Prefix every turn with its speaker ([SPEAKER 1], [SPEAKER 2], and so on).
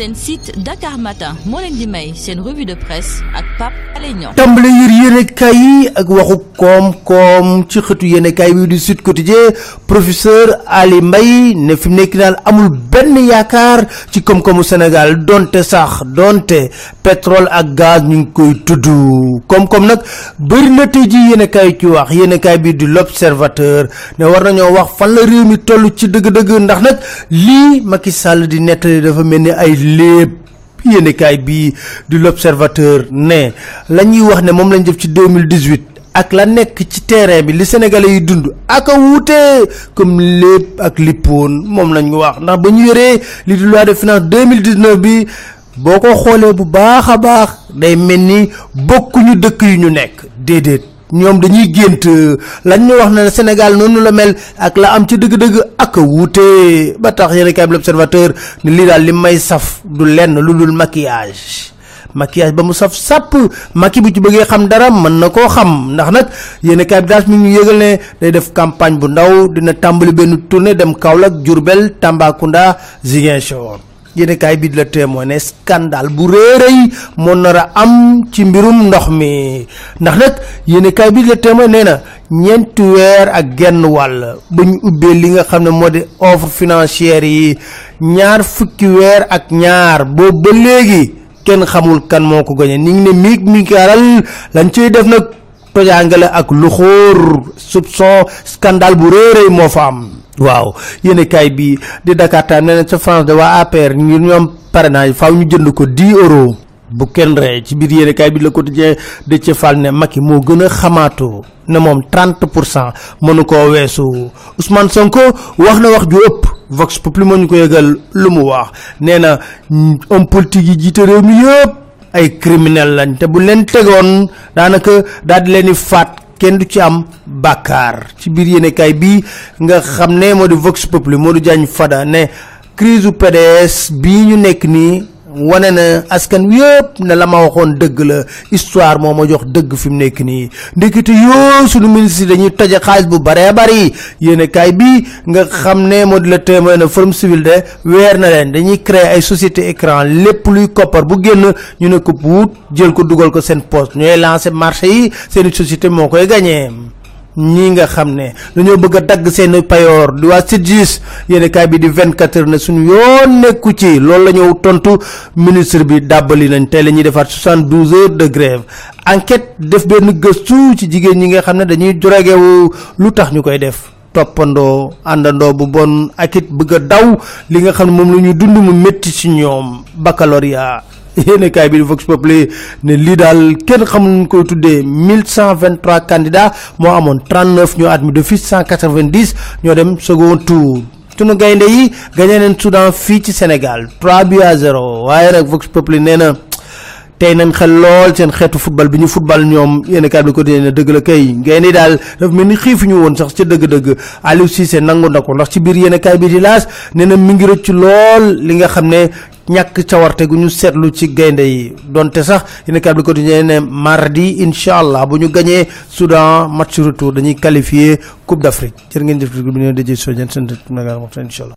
[SPEAKER 1] seen site Dakar Matin moo leen di may revue de presse ak Pape Alé Niang.
[SPEAKER 2] Tàmbale yër yéenekaay yi ak waxu koom-koom ci xëtu yéenekaay bi du Sud Quotidien professeur Ali Mbaye ne fi mu nekk amul benn yaakaar ci koom-koomu Sénégal donte sax donte pétrole ak gaz ñu ngi koy tudd. Koom-koom nag bëri na tey ji yéenekaay ci wax yéenekaay bi du L'Observateur ne war nañoo wax fan la réew mi toll ci dëgg-dëgg ndax nag lii Macky Sall di nettali dafa mel ay léeb yéenekaay bi L'Observateur ne la ñuy wax ne moom lañ ci 2018 ak la nekk ci terrain bi li sénégalais yi dund ak a comme lépp ak lippoon moom lañ wax. Ndax ba ñu li di loi de finance 2019 bi boo ko xoolee bu baax a baax day dëkk yu ñu ñoom dañuy gént. Lañ ñu wax ne Sénégal noonu la mel ak la am ci dëgg-dëgg ak wuute. Ba tax yéen kay l'observateur ne lii daal li may saf du lenn lu maquillage. Maquillage ba mu saf sàpp. Maki bu ci bëggee xam dara mën na koo xam. Ndax yéen kay bi daal mi ñu yëgal ne day def campagne bu ndaw dina tàmbali benn tournée dem Kaolack Diourbel Tambacounda Ziguinchor yéen kaay bi la témoigné scandale bu réeréy moo nar a am ci mbirum ndox mi. Ndax nag yéen kaay bi la témoigné nee na ñeenti weer ak genn wàll ba ñu ubbee li nga xam ne moo di offre financière yi ñaar fukki weer ak ñaar boobu ba léegi kenn xamul kan moo ko gañe ni ngi ne miig mi kaaral lañ ciy def nag tojaangale ak lu xóor soupçon scandale bu moo fa am waaw yéen kaay bi di Dakar nee na ca France de waa APR ñu ñoom parrainage faaw ñu jënd ko 10 euros bu kenn ree ci biir yéen kaay bi Le Quotidien de ca fal ne Macky moo gën a xamaatoo ne moom 30 pour cent mënu koo weesu. Ousmane Sonko wax na wax ju ëpp. Vox Populi ñu ko yëgal lu mu wax. Nee na homme politique yi jiite réew mi yëpp ay criminel lañ te bu leen tegoon daanaka daal di leen di kenn du ci am bàkkaar. Ci biir bi nga xam ne Vox Populi moo Diagne Fada ne crise PDS bii ñu nekk wane na askan wi yëpp ne la ma waxoon dëgg la histoire moo ma jox dëgg fi mu nekk nii. Yoo sunu ministre dañuy toje xaalis bu baree bari. Yéenekaay bi nga xam ne moo di la témoin civil de weer na leen. Dañuy créer ay société écran lépp luy koppar bu génn ñu ne ko wut jël ko dugal ko seen poste. Ñooy lancer marché yi seeni société moo koy gañee ñii nga xam ne dañoo bëgg a dagg seen payoor. Di waa SYTJUST yéen kaay bi di 24 heures ne suñu yoon nekku ci. Loolu la tontu ministre bi dàbbali nañ tey la ñuy defaat 72 heures de grève. Enquête def benn gëstu ci jigéen ñi nga xam ne dañuy droguewu lu tax ñu def? Toppandoo àndandoo bu bon ak it bëgg a daw. Li nga xam ne moom dund mu ci ñoom. Baccalauréat yéen kaay bi Vox Populi ne lii daal kenn xamul nu koy tuddee 1123 candidats moo amoon 39 ñoo admis d'office 190 ñoo dem second tour. Sunu gaynde yi gagné nañ Soudan fii ci Sénégal 3 buts à 0 waaye nag Vox Populi nee tey nañ xel lool seen xeetu football bi ñu football ñoom. Yéen kaay bi ko ne dëgg la kay. Gaynde daal dafa mel ni xiifuñu woon sax ca dëgg-dëgg. Aliou Cissé nangu na ko ndax ci biir yéen kaay bi di laas nee na mi ngi rëcc lool li nga xam ne ñàkk gu ñu seetlu ci gaynde yi. Donte sax yéen kaay ko ne mardi incha allah bu ñu gañee Soudan match retour dañuy qualifier Coupe d'Afrique. Jërë ngeen jëf bi ñu dëjee soo jën incha allah